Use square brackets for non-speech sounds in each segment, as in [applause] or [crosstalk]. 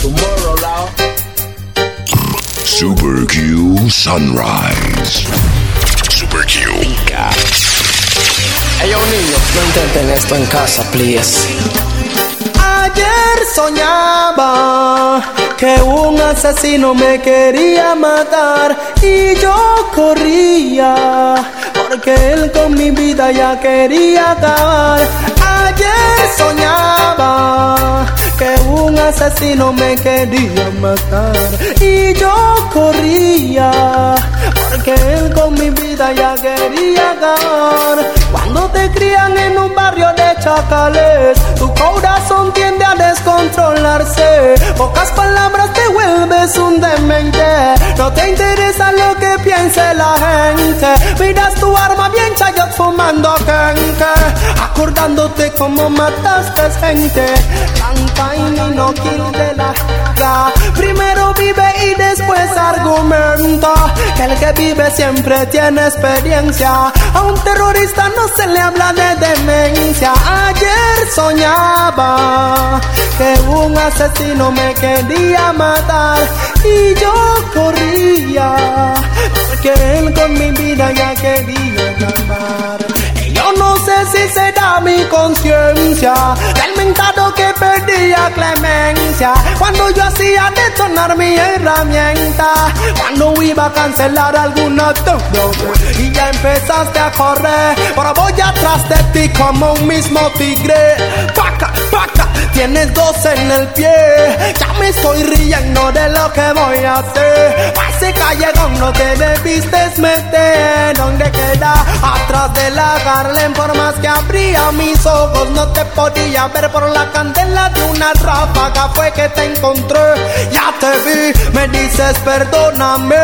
Tomorrow, Super Q Sunrise. Super Q. Hey, yo, niños, no intenten esto en casa, please. Ayer soñaba que un asesino me quería matar y yo corría porque él con mi vida ya quería acabar. Ayer soñaba que un asesino me quería matar y yo corría porque él con mi vida ya quería acabar. Chacales, tu corazón tiende a descontrolarse. Pocas palabras te vuelves un demente. No te interesa lo que piense la gente. Miras tu arma bien chayot fumando kenke. Acordándote cómo mataste gente. Canta y no la. Primero después argumenta. Que el que vive siempre tiene experiencia. A un terrorista no se le habla de demencia. Ayer soñaba que un asesino me quería matar y yo corría porque él con mi vida ya quería acabar. Si será mi conciencia. Del mentado que perdía clemencia. Cuando yo hacía detonar mi herramienta, cuando iba a cancelar alguna todo y ya empezaste a correr, pero voy atrás de ti como un mismo tigre. Paca, paca, tienes dos en el pie, ya me estoy riendo de lo que voy a hacer. Pa' ese callejón no te debiste meter, donde queda atrás de la Harlem, por que abría mis ojos, no te podía ver por la candela de una ráfaga. Fue que te encontré, ya te vi, me dices perdóname.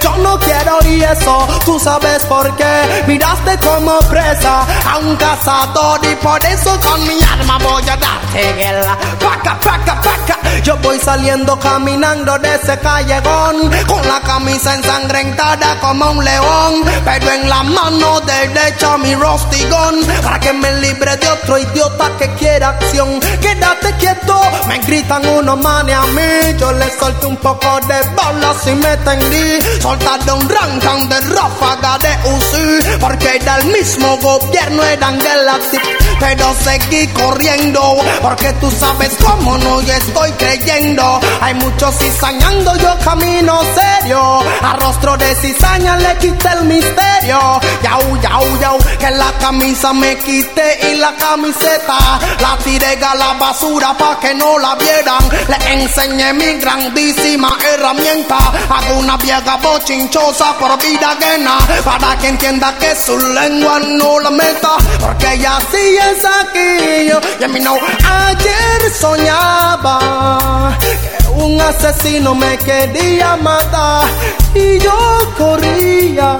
Yo no quiero y eso, tú sabes por qué. Miraste como presa a un cazador y por eso con mi arma voy a darte guerra. Paca, paca, paca. Yo voy saliendo caminando de ese callejón con la camisa ensangrentada como un león, pero en la mano derecha mi rostigón para que me libre de otro idiota que quiera acción. Quédate quieto, me gritan unos manes a mí. Yo le solté un poco de balas y me tendí. Soltaré un rancan de ráfaga de UCI, porque era el mismo gobierno, eran Galaxy. Pero seguí corriendo, porque tú sabes cómo no estoy creyendo. Hay muchos cizañando, yo camino serio. A rostro de cizaña le quité el misterio. Yau, yau, yau, que la camisa me quité y la camiseta la tiré a la basura pa' que no la vieran. Le enseñé mi grandísima herramienta. Hago una vieja bochinchosa por vida ajena para que entienda que su lengua no la meta. Porque ella sí es aquí. Y a mí no. Ayer soñaba que un asesino me quería matar y yo corría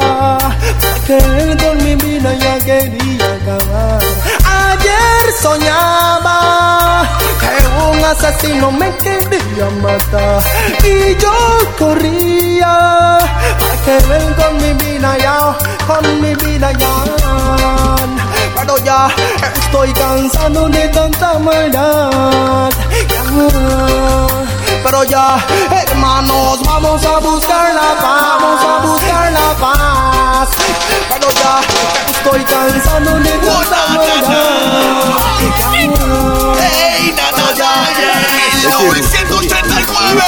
porque él con mi vida ya quería acabar. Ayer soñaba que un asesino me quería matar y yo corría porque él con mi vida ya, con mi vida ya. Pero ya estoy cansado de tanta maldad. Ya. Pero ya, hermanos, vamos a buscar la paz, vamos a buscar la paz. Pero ya, estoy cansado de. ¡Ey, nana, ya! 1939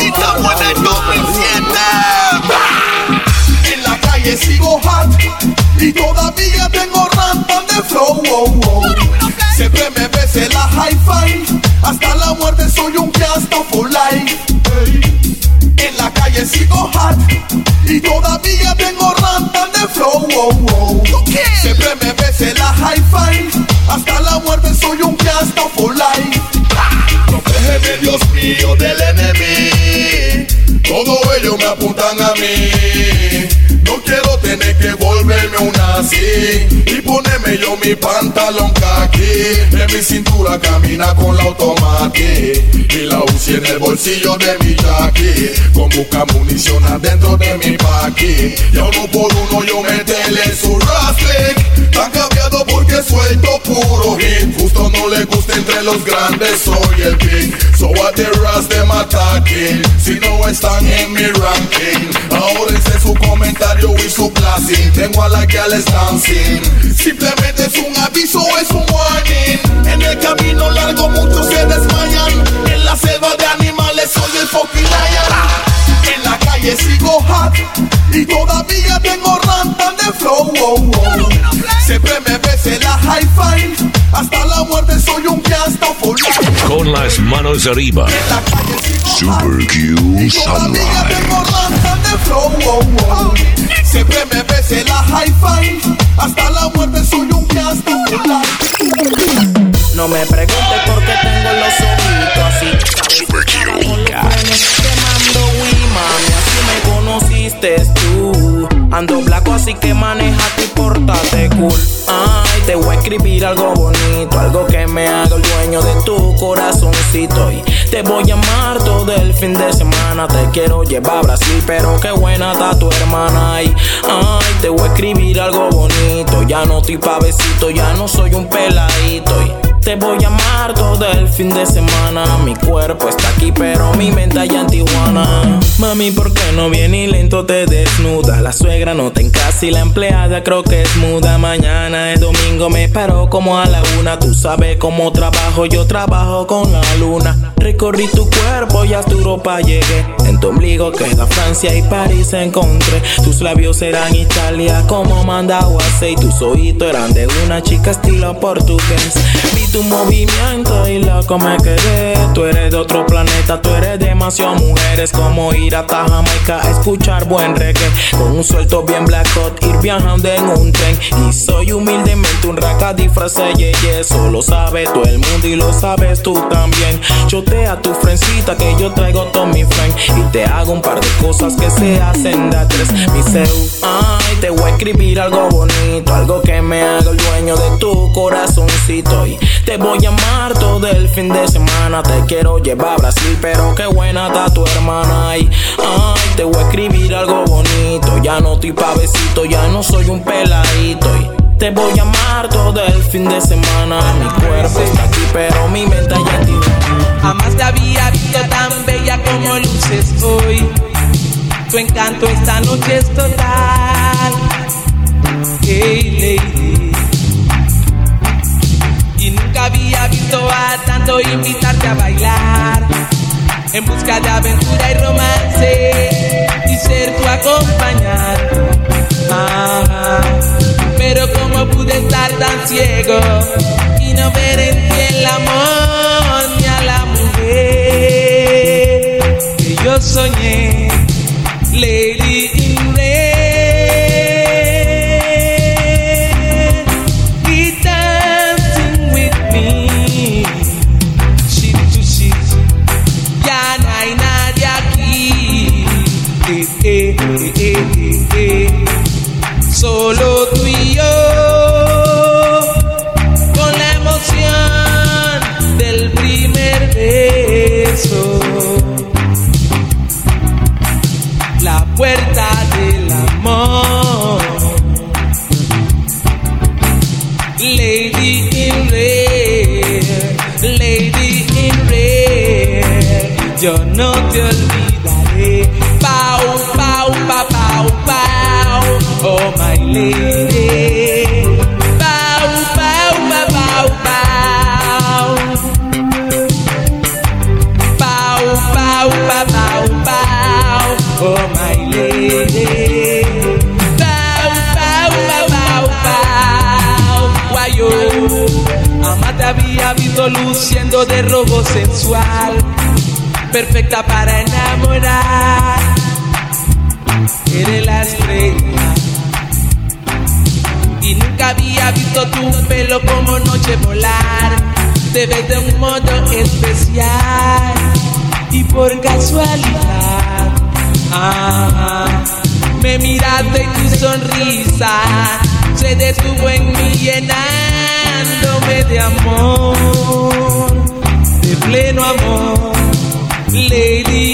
y estamos en el 2007. En la calle sigo hot y todavía tengo rampas de flow. Siempre me ves en la hi-fi, hasta la muerte soy un fiasco for life. En la calle sigo hot y todavía tengo rampas de flow. wow, wow. Siempre me ves en la hi-fi, hasta la muerte soy un fiasco for life. Protégeme, Dios mío, del enemigo. Todo ellos me apuntan a mí. No quiero tener que volverme un así y ponerme yo mi pantalón kaki. En mi cintura camina con la automática y la UCI en el bolsillo de mi jackie. Con busca munición adentro de mi paqui. Y uno por uno yo meterle en su rastic. Cambiado porque suelto puro hit. Justo no le gusta entre los grandes, soy el king. So what the rest them attacking. Si no están en mi ranking. Ahora ese es su comentario y su clase Tengo a la que al dancing Simplemente es un aviso, es un warning. En el camino largo muchos se desmayan. En la selva de animales soy el fucking lion En la calle sigo hot Y todavía tengo Siempre me ves en la hi-fi hasta la muerte soy un fiasco full Con las manos arriba. Super Q flow, Siempre me ves en la hi-fi. Hasta la muerte soy un fiasco No me preguntes por qué tengo los ojitos así. Super Q. Quemando Wii, mami, así me conociste tú. Ando blanco, así que manejate y Ay, te voy a escribir algo bonito, algo que me haga el dueño de tu corazoncito. Y te voy a amar todo el fin de semana. Te quiero llevar a Brasil, pero qué buena está tu hermana. Ay, ay, te voy a escribir algo bonito. Ya no estoy pavecito, ya no soy un peladito. Te voy a amar todo el fin de semana. Mi cuerpo está aquí, pero mi mente allá en Tijuana. Mami, ¿por qué no viene y lento te desnuda? La suegra no te encasa y la empleada creo que es muda. Mañana es domingo, me paro como a la una. Tú sabes cómo trabajo, yo trabajo con la luna. Recorrí tu cuerpo y hasta Europa llegué. En tu ombligo queda Francia y París encontré. Tus labios eran Italia como Mandaguase y tus oídos eran de una chica estilo portugués tu movimiento y loco me quedé. Tú eres de otro planeta, tú eres demasiado mujeres. Como ir hasta Jamaica a escuchar buen reggae. Con un suelto bien black hot, ir viajando en un tren. Y soy humildemente un raca disfrazé, yeah, yeah. Solo sabe todo el mundo y lo sabes tú también. Chotea tu frencita que yo traigo todo mi friend. Y te hago un par de cosas que se hacen de tres. Mi seu, ay, te voy a escribir algo bonito. Algo que me haga el dueño de tu corazoncito. Y te voy a amar todo el fin de semana. Te quiero llevar a Brasil, pero qué buena está tu hermana. Ay, te voy a escribir algo bonito. Ya no estoy pavecito, ya no soy un peladito. Y te voy a amar todo el fin de semana. Mi cuerpo está aquí, pero mi mente ya ti. Jamás te había visto tan bella como luces hoy. Tu encanto esta noche es total. Hey, lady había visto a tanto invitarte a bailar en busca de aventura y romance y ser tu acompañante. pero como pude estar tan ciego y no ver en ti el amor ni a la mujer que yo soñé, había visto luciendo de robo sensual perfecta para enamorar. Eres la estrella. Había visto tu pelo como noche volar. Te ves de un modo especial. Y por casualidad, ah, me miraste y tu sonrisa se detuvo en mí llenándome de amor, de pleno amor. Lady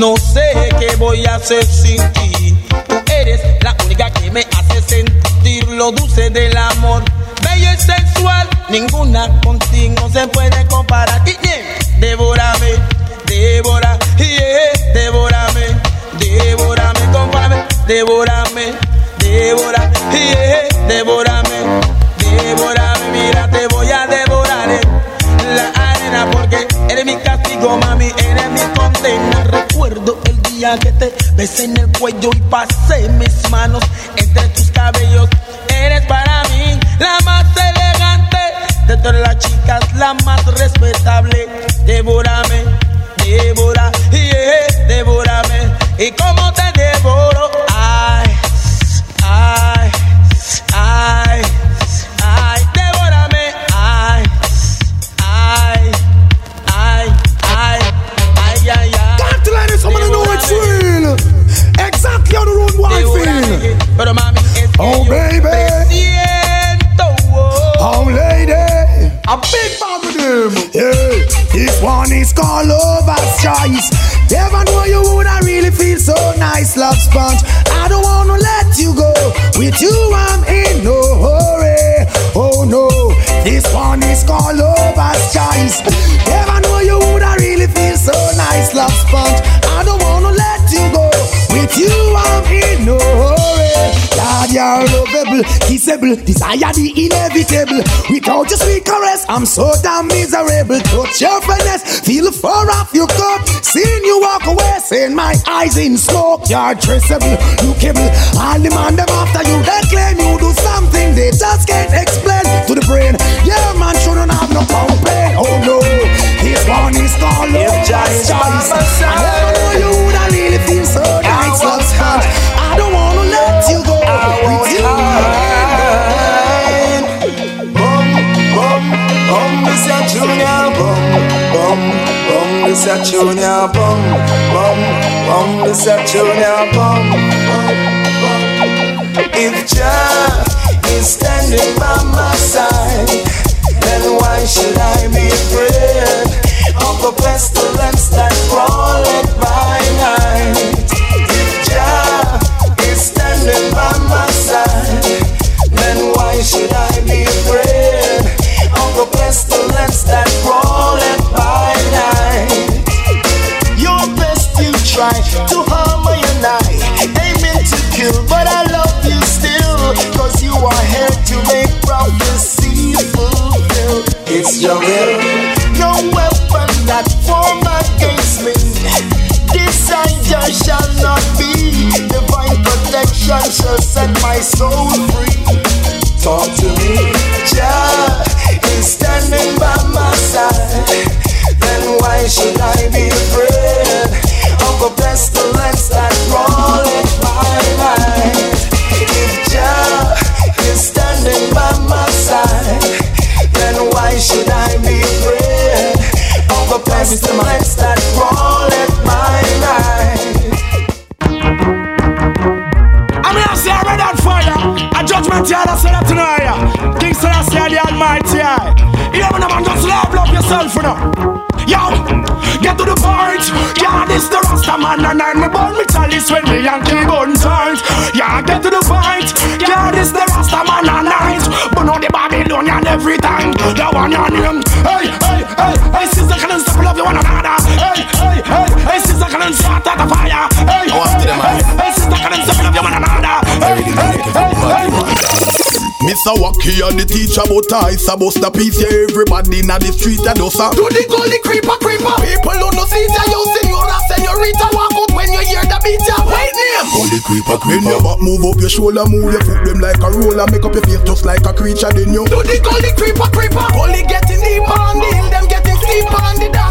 no sé qué voy a hacer sin ti, tú eres la única que me hace sentir lo dulce del amor, bella y sensual, ninguna contigo se puede comparar, y yeah, devórame, devora, yeah, devórame, devórame, compárame, devórame, devora, yeah, devórame, devórame, mira, te voy a devorar castigo, mami, eres mi condena. Recuerdo el día que te besé en el cuello y pasé mis manos entre tus cabellos. Eres para mí la más elegante de todas las chicas, la más respetable. Devórame, devora, yeah, devórame. Y como te devoro, I don't wanna let you go. With you, I'm in no hurry. God, you're lovable, kissable, desire the inevitable. Without your sweet caress, I'm so damn miserable. Touch your finesse, feel far off your cup. Seeing you walk away, seeing my eyes in smoke. You're traceable, lookable. All the them after you, they claim you do something they just can't explain to the brain. Yeah, man, shouldn't have no complaint. Oh no, one is called love choice. I never know you would I really feel so nice, love sponge. I don't wanna let you go. With you, Bum, bum, bum, this a junior bum, bum, bum, this a junior bum, bum, bum, this a junior bum, bum, bum. If Jah is standing by my side, then why should I be afraid the pestilence that crawleth by night? Jah is standing by my side, then why should I be afraid of the pestilence that crawleth by night? Your best you try to of a pestilence that crawleth by night? I'm here to say I read that fire. A judgment here that said that tonight. King Celestia the Almighty. You know, man, just love, love yourself, you know. Yo, get to the point. Yeah, this the Rasta man and I'm born me chalice when me and kill gun times. Yeah, get to the point. Yeah, this the Rasta man and night. But no the Babylonian every time. The one your name. Hey. Mr. Wacky and the teacher, but I supposed to piece yeah, everybody in the street and us Do the gully creeper creeper. People who no see ya, you senora, senorita, walk out when you hear the beat ya. Wait name. Gully creeper creeper. Bend your back, move up your shoulder, move your foot them like a roller, make up your face just like a creature. Then you do the gully creeper creeper. Gully getting deeper on the hill, them getting steeper and the sweeter.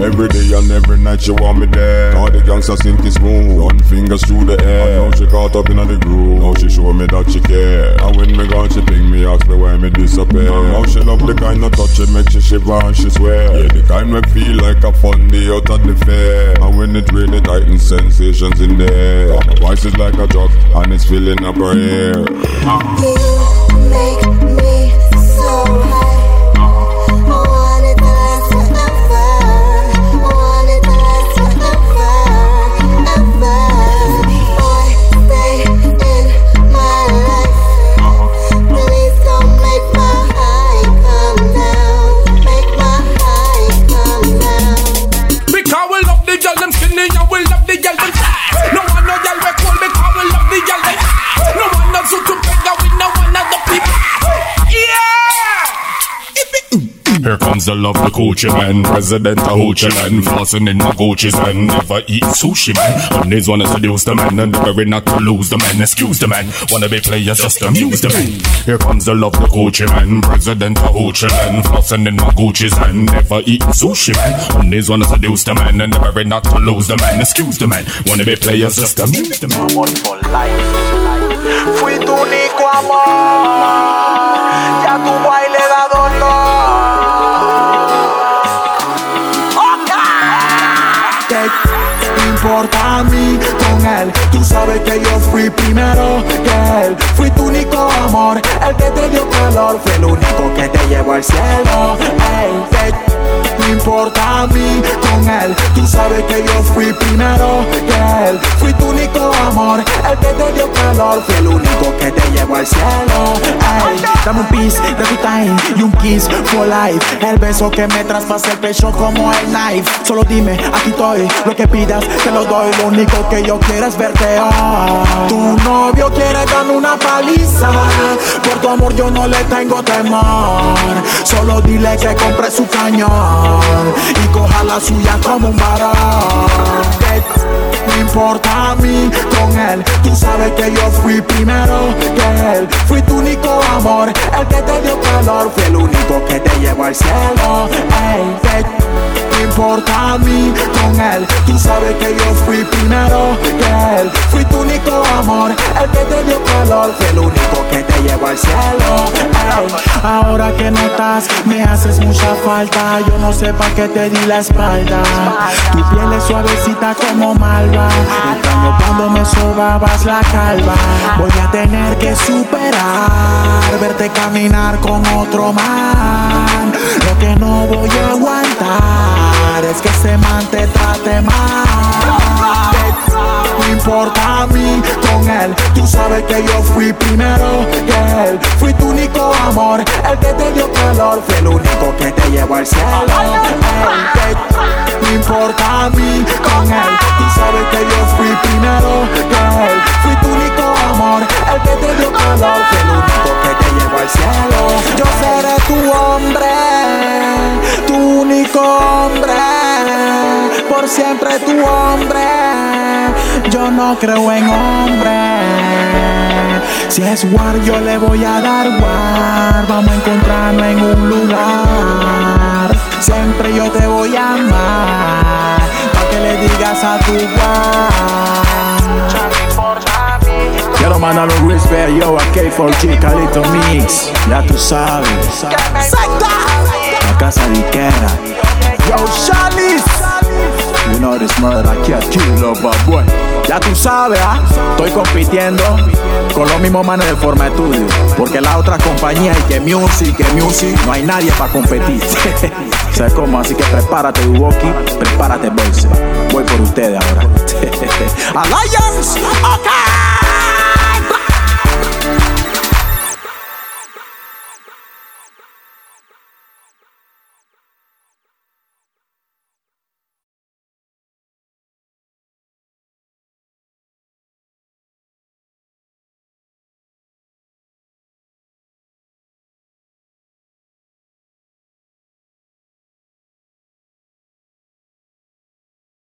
Every day and every night she want me there. All the gangsters think it's smooth, run fingers through the air. And now she caught up in the groove. Now she show me that she care. And when me gone, she ping me, ask me why me disappear. Now she love the kind of touch it make she shiver and she swear. Yeah, the kind we feel like a fun day out at the fair. And when it really tightens, sensations in there. My voice is like a drug and it's filling up her ear. You make me so high. Here comes the love, the Gucci man, president of Hoochie man, flossing in my Gucci's and never eat sushi man. Mondays wanna seduce the man, and never not to lose the man. Excuse the man, wanna be players just amuse the man. Here comes the love, the Gucci man, president of Hoochie man, flossing in my Gucci's and never eat sushi man. Mondays wanna seduce the man, and never not to lose the man. Excuse the man, wanna be players just amuse the man. Amor for life. Fui tu único amor, ya tu baile That. Importa a mí con él. Tú sabes que yo fui primero que él. Fui tu único amor, el que te dio calor. Fue el único que te llevó al cielo. Ey, no importa a mí con él. Tú sabes que yo fui primero que él. Fui tu único amor, el que te dio calor. Fue el único que te llevó al cielo. Ey, dame un piece de tu time y un kiss for life. El beso que me traspasa el pecho como el knife. Solo dime, aquí estoy, lo que pidas lo doy. Lo único que yo quiero es verte hoy. Tu novio quiere darme una paliza. Por tu amor yo no le tengo temor. Solo dile que compre su cañón y coja la suya como un varón. No importa a mí con él, tú sabes que yo fui primero que él. Fui tu único amor, el que te dio calor, fue el único que te llevó al cielo. Ey, importa a mí con él, tú sabes que yo fui primero que él. Fui tu único amor, el que te dio calor, el único que te llevó al cielo. Ahora que no estás, me haces mucha falta. Yo no sé pa' qué te di la espalda. Tu piel es suavecita como malva. Extraño cuando me sobabas la calva. Voy a tener que superar, verte caminar con otro man. Lo que no voy a aguantar es que ese man te trate mal. No importa a mí con él, tú sabes que yo fui primero que él. Fui tu único amor, el que te dio calor, fue el único que te llevó al cielo. No importa a mí con él, tú sabes que yo fui primero que él. Fui tu único amor, el que te dio calor, fue el único que te llevó al cielo. Yo seré tu hombre, tu único siempre tu hombre. Yo no creo en hombre. Si es war, yo le voy a dar war. Vamos a encontrarnos en un lugar. Siempre yo te voy a amar. Pa' que le digas a tu war. Quiero mandar un respect yo a K4G, Calito Mix. Ya tú sabes. La casa diquera. Yo, Shanice. Lover boy. Ya tú sabes, ¿ah? Estoy compitiendo con los mismos manes de forma estudio. Porque la otra compañía y que music, que music, no hay nadie para competir. [laughs] ¿Sabes cómo? Así que prepárate, Uwoki, prepárate, boys. Voy por ustedes ahora. [laughs] Alliance. Okay.